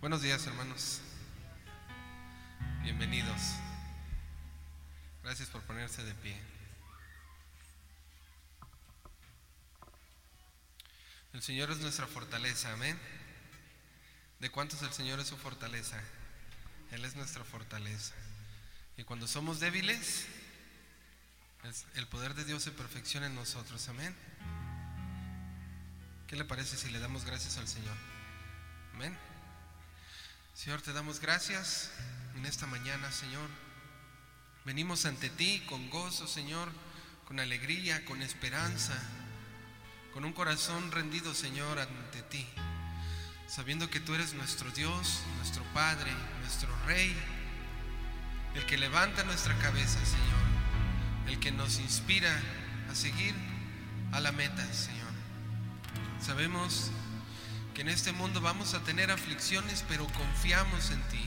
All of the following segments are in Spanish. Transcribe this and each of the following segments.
Buenos días, hermanos. Bienvenidos. Gracias por ponerse de pie. El Señor es nuestra fortaleza, amén. ¿De cuántos el Señor es su fortaleza? Él es nuestra fortaleza. Y cuando somos débiles, el poder de Dios se perfecciona en nosotros, amén. ¿Qué le parece si le damos gracias al Señor? Amén. Señor, te damos gracias en esta mañana, Señor. Venimos ante ti con gozo, Señor, con alegría, con esperanza, con un corazón rendido, Señor, ante ti, sabiendo que tú eres nuestro Dios, nuestro Padre, nuestro Rey, el que levanta nuestra cabeza, Señor, el que nos inspira a seguir a la meta, Señor. Sabemos en este mundo vamos a tener aflicciones, pero confiamos en ti.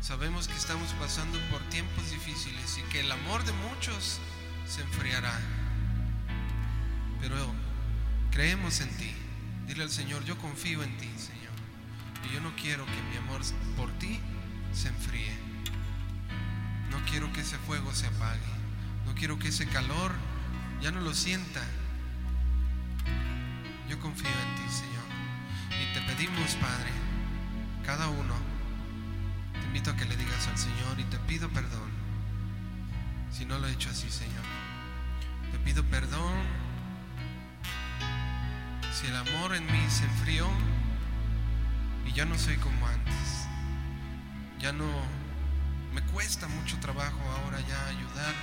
Sabemos que estamos pasando por tiempos difíciles y que el amor de muchos se enfriará. Pero creemos en ti. Dile al Señor, yo confío en ti, Señor. Y yo no quiero que mi amor por ti se enfríe. No quiero que ese fuego se apague. No quiero que ese calor ya no lo sienta. Yo confío en ti, Señor. Te pedimos, Padre, cada uno, te invito a que le digas al Señor y te pido perdón si no lo he hecho así, Señor. Te pido perdón si el amor en mí se enfrió y ya no soy como antes. Ya no me cuesta mucho trabajo ahora ya ayudar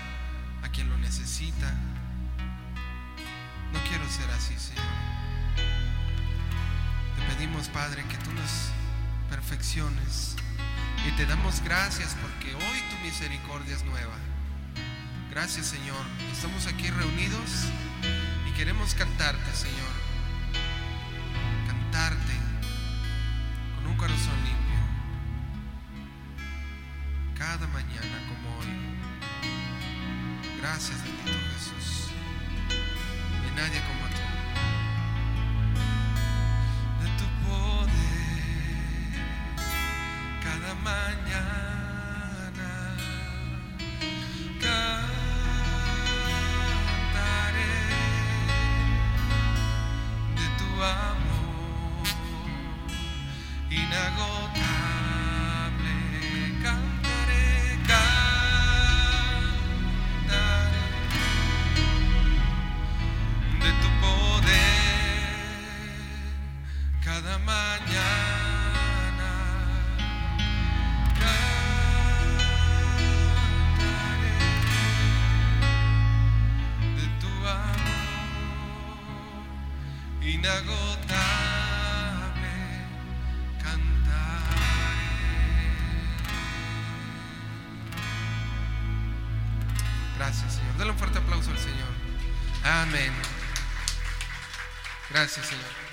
a quien lo necesita. No quiero ser así, Señor. Pedimos, Padre, que tú nos perfecciones y te damos gracias porque hoy tu misericordia es nueva. Gracias, Señor. Estamos aquí reunidos y queremos cantarte, Señor. Cantarte con un corazón limpio. Cada mañana como hoy. Gracias, bendito Jesús. Aplauso al Señor. Amén. Gracias, Señor.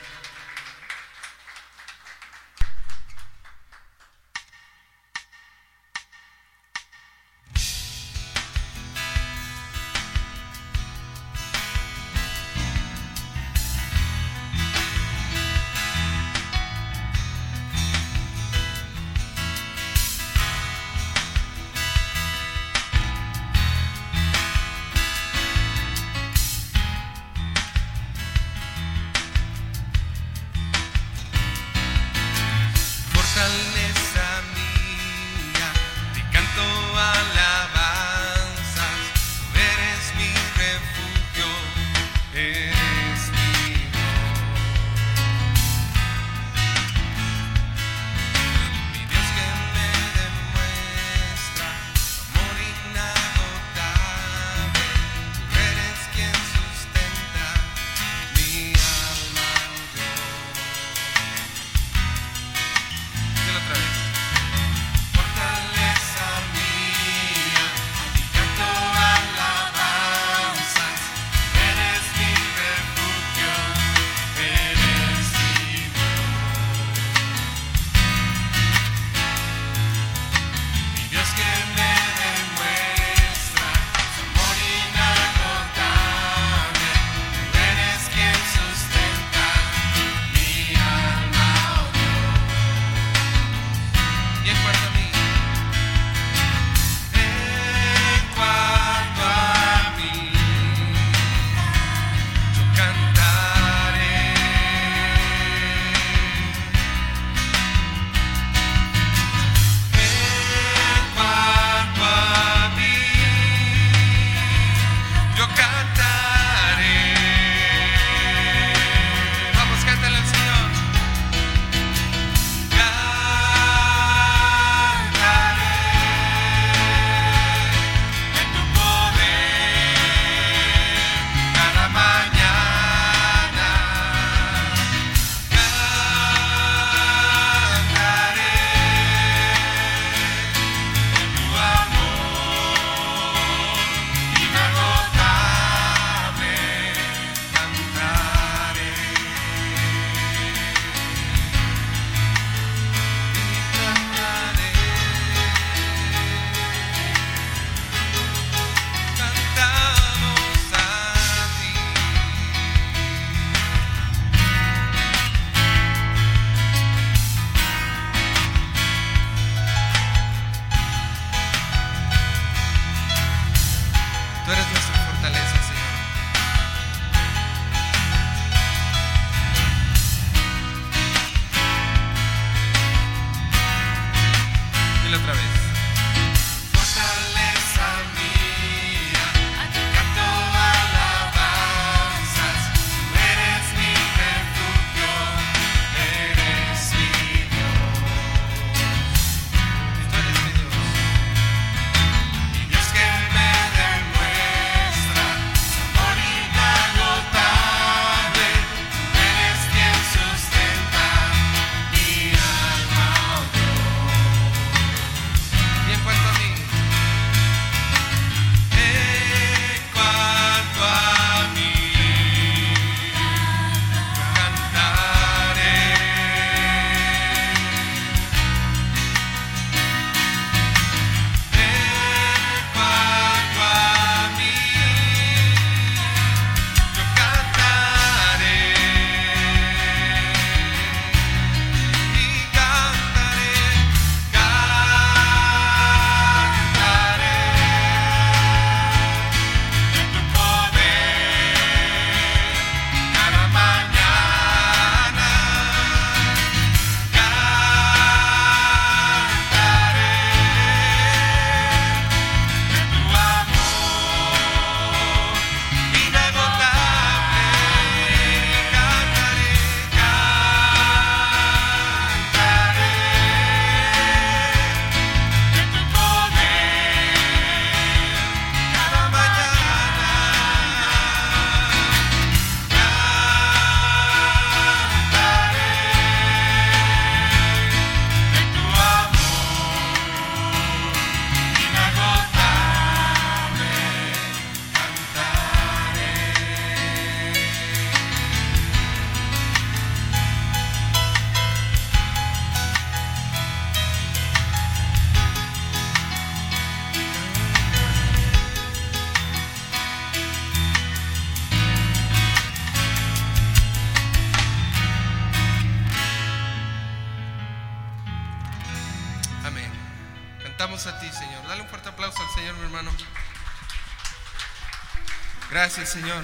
Gracias, Señor.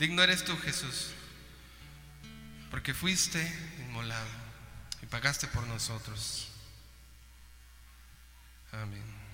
Digno eres tú, Jesús, porque fuiste inmolado y pagaste por nosotros. Amén.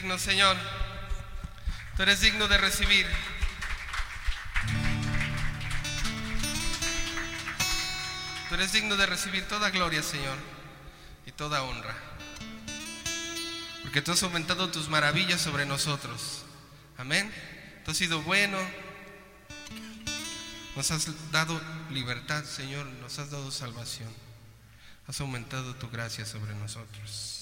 Digno, Señor. Tú eres digno de recibir. Tú eres digno de recibir toda gloria, Señor, y toda honra. Porque tú has aumentado tus maravillas sobre nosotros. Amén. Tú has sido bueno. Nos has dado libertad, Señor. Nos has dado salvación. Has aumentado tu gracia sobre nosotros.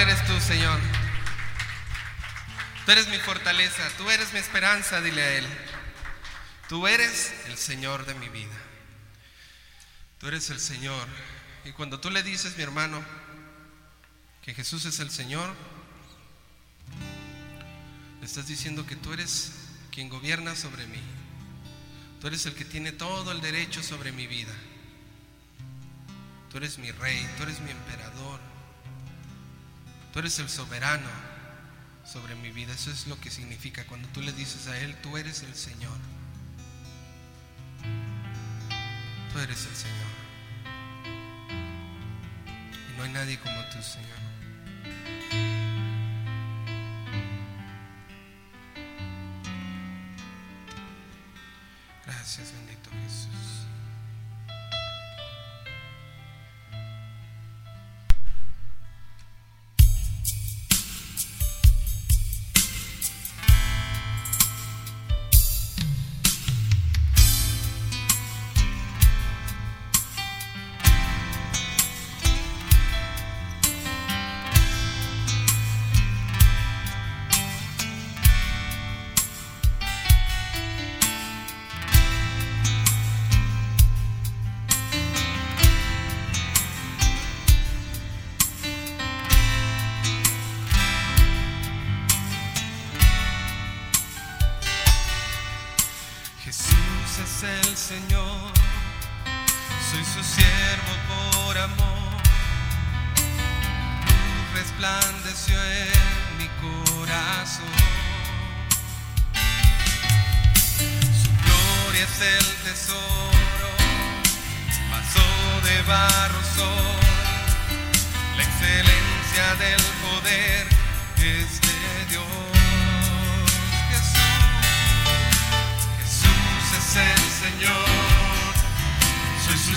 Jesús, Señor. Tú eres mi fortaleza, tú eres mi esperanza, dile a Él. Tú eres el Señor de mi vida. Tú eres el Señor. Y cuando tú le dices, mi hermano, que Jesús es el Señor, le estás diciendo que tú eres quien gobierna sobre mí. Tú eres el que tiene todo el derecho sobre mi vida. Tú eres mi rey, tú eres mi emperador. Tú eres el soberano sobre mi vida. Eso es lo que significa cuando tú le dices a Él, tú eres el Señor. Tú eres el Señor. Y no hay nadie como tú, Señor. Gracias, bendito Jesús.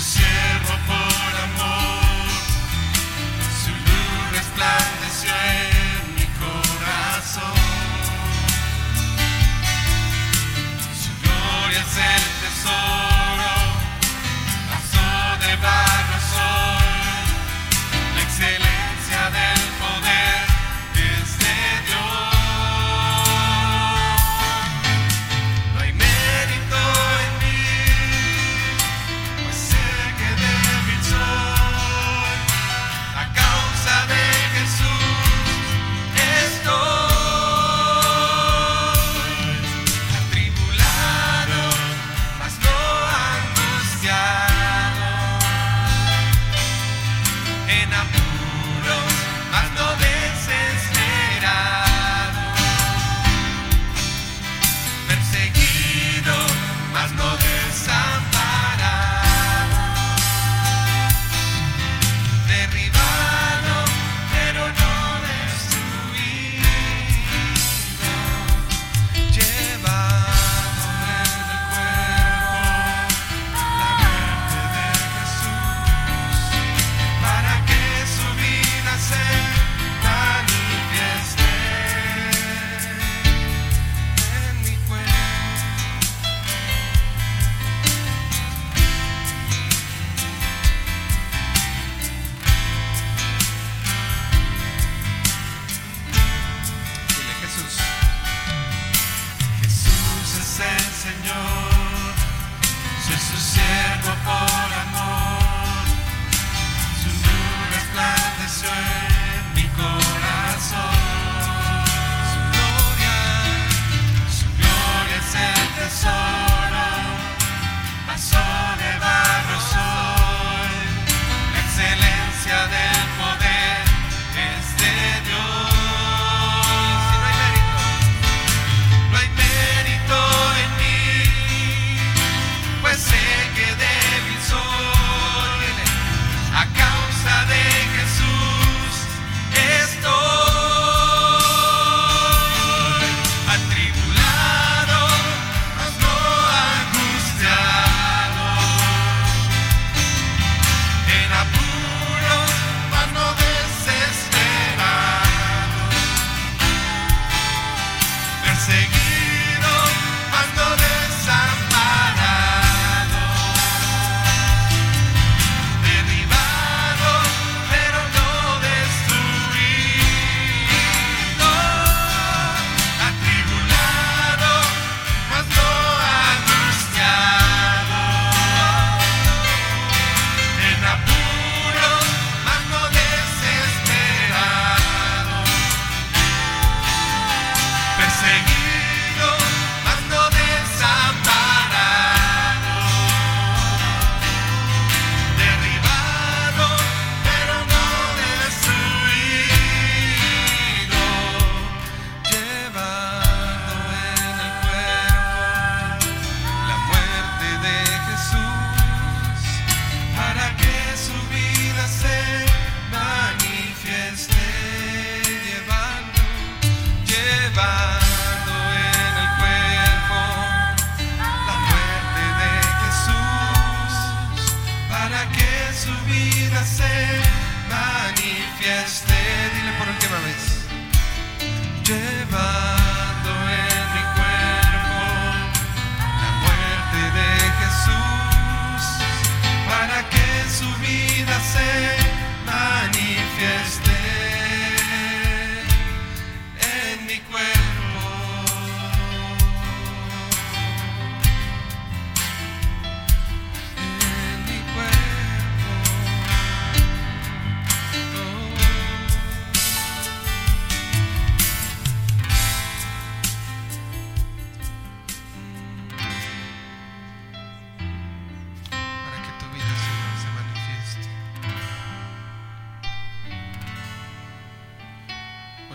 Soy su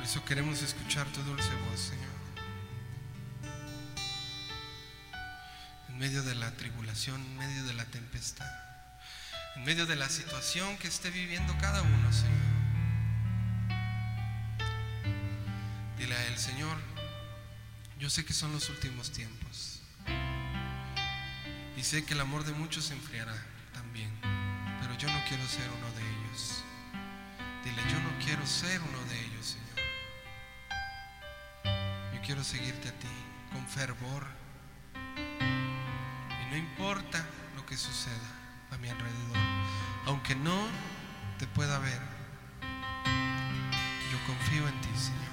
eso queremos escuchar tu dulce voz, Señor. En medio de la tribulación, en medio de la tempestad, en medio de la situación que esté viviendo cada uno, Señor. Dile a Él, Señor, yo sé que son los últimos tiempos. Y sé que el amor de muchos se enfriará también. Pero yo no quiero ser uno de ellos. Dile, yo no quiero ser uno de ellos. Quiero seguirte a ti con fervor. Y no importa lo que suceda a mi alrededor. Aunque no te pueda ver, yo confío en ti, Señor.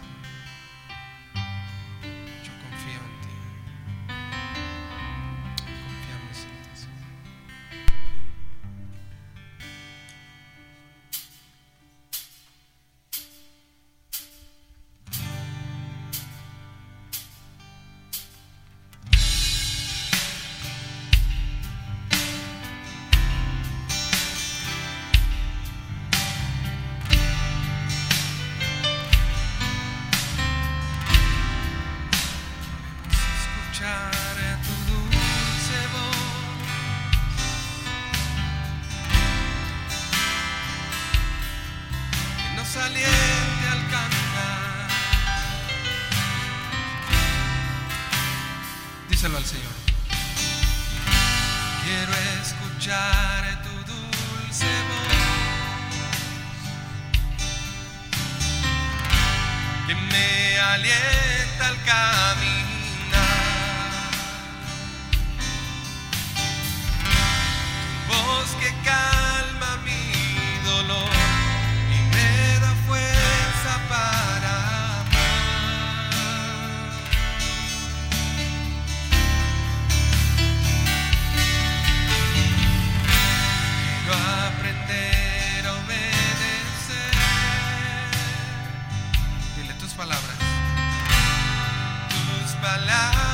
Palabras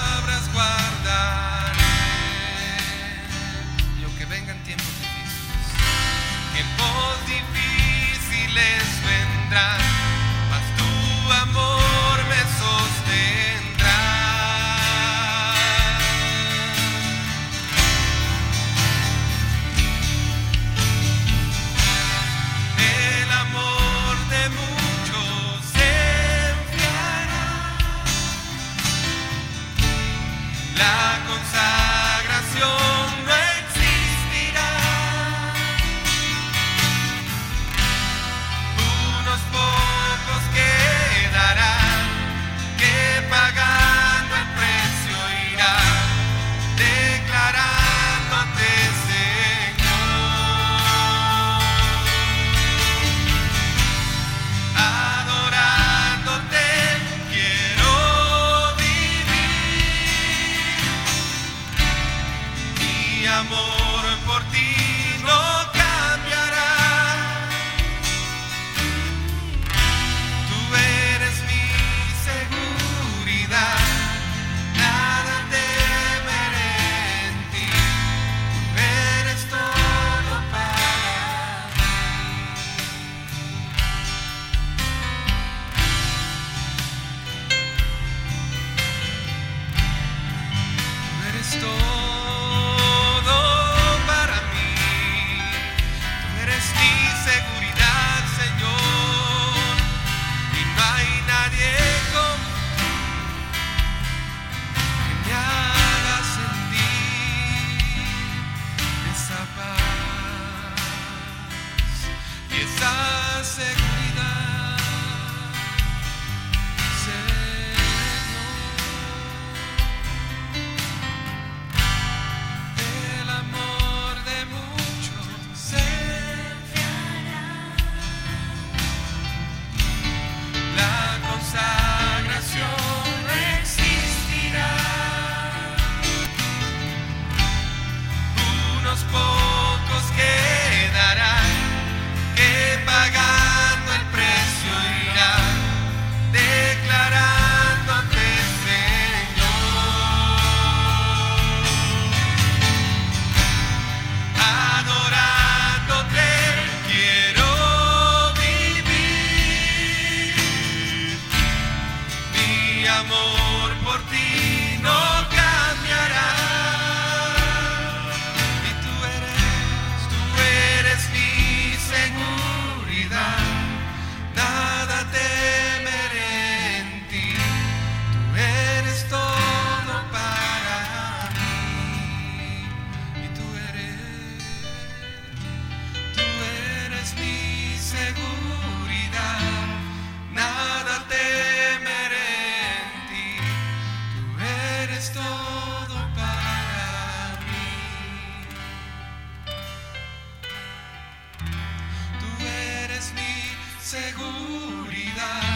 seguridad,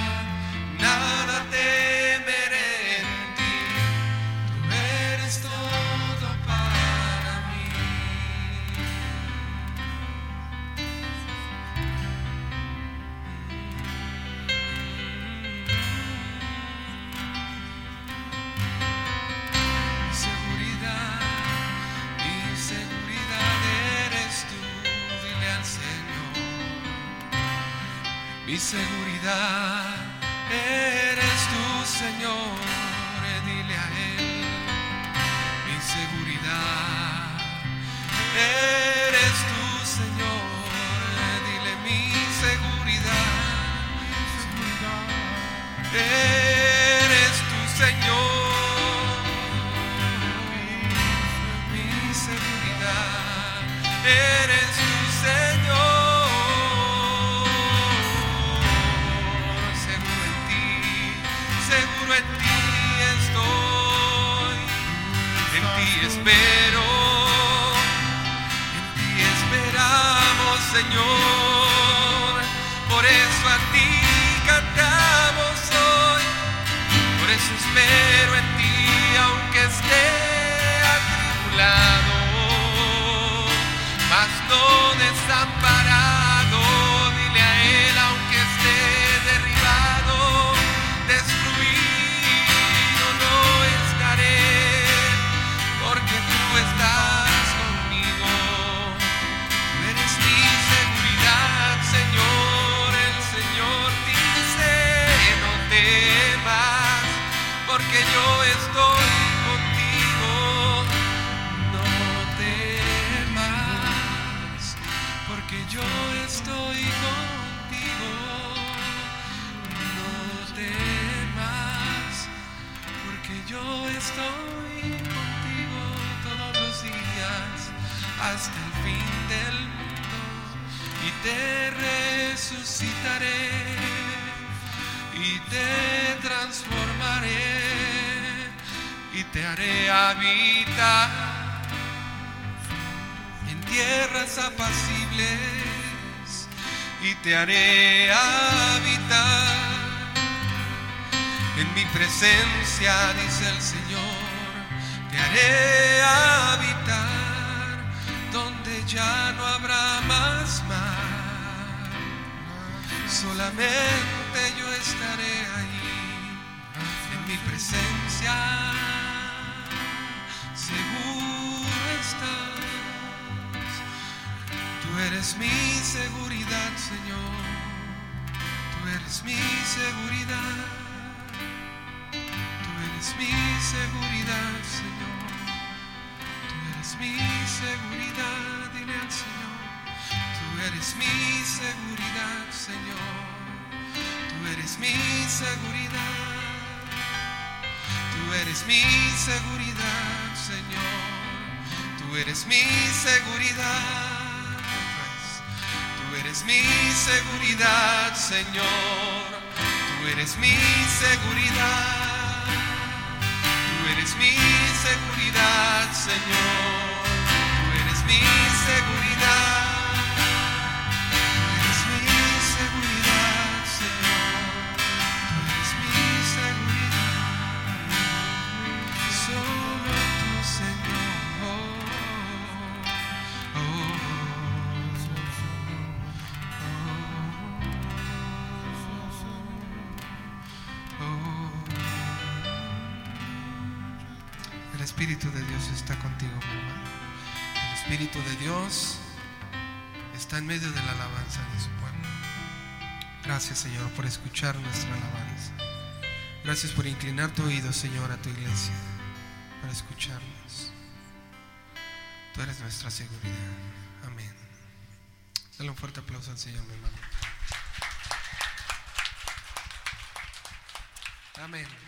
Señor, por eso a ti cantamos hoy. Por eso espero en ti, aunque esté atribulado, hasta el fin del mundo y te resucitaré y te transformaré y te haré habitar en tierras apacibles y te haré habitar en mi presencia, dice el Señor, te haré habitar donde ya no habrá más mar. Solamente yo estaré ahí en mi presencia. Seguro estás. Tú eres mi seguridad, Señor. Tú eres mi seguridad. Tú eres mi seguridad, Señor. Eres mi seguridad, dile al Señor. Tú eres mi seguridad, Señor. Tú eres mi seguridad. Tú eres mi seguridad, Señor. Tú eres mi seguridad. Vez. Tú eres mi seguridad, Señor. Tú eres mi seguridad. Tú eres mi seguridad, Señor. Tú eres mi seguridad. Está contigo, mi hermano. El Espíritu de Dios está en medio de la alabanza de su pueblo. Gracias, Señor, por escuchar nuestra alabanza. Gracias por inclinar tu oído, Señor, a tu iglesia, para escucharnos. Tú eres nuestra seguridad. Amén. Dale un fuerte aplauso al Señor, mi hermano. Amén.